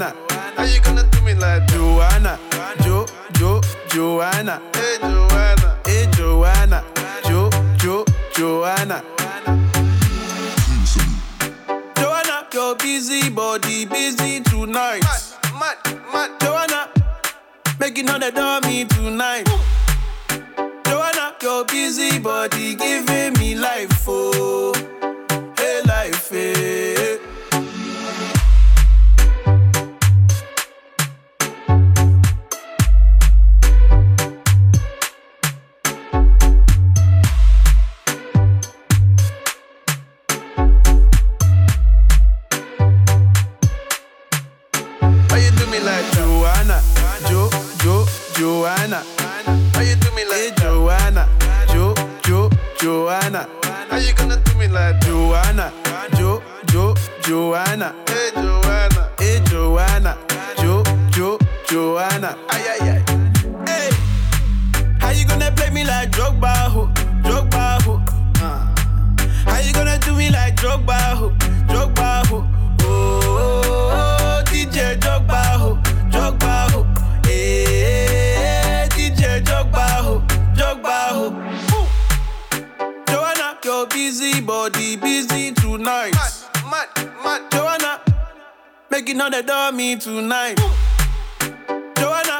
Joanna. How you gonna do me like Joanna? Jo, Jo, Joanna. Hey Joanna. Hey Joanna. Jo, Jo, Joanna. Joanna, your busy body busy tonight. Mad, mad, mad. Joanna, making all the dummy tonight. Joanna, your busy body giving me life, oh. Joanna. ay ay ay. Hey, how you gonna play me like Drogba, ho? Drogba, ho? Uh. How you gonna do me like Drogba, ho? Drogba, ho? Oh, oh, oh DJ Drogba, ho? Drogba, ho? Hey, DJ Drogba, ho? Drogba, ho? Ooh. Joanna, your busy body busy tonight. Mad, mad, mad. Joanna, making all the dummy tonight. Joanna,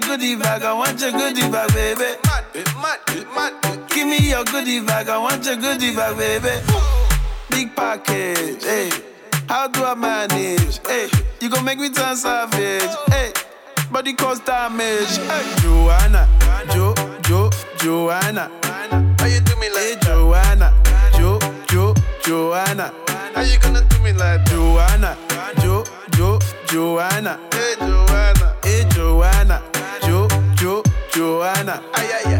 your goodie bag, I want your goodie bag, baby. mad, mad, mad. Give me your goodie bag, I want your goodie bag, baby. Big package, hey. How do I manage? Hey, you gon' make me turn savage, hey. Body cause damage, hey. Joanna, Jo, Jo, Joanna. How you do me like that? Joanna, Jo, Jo, Joanna. How you gonna do me like? Joanna, Jo, Jo, Joanna. Hey Joanna, Hey, Joanna, Jo, Jo, Joanna. ay ay ay.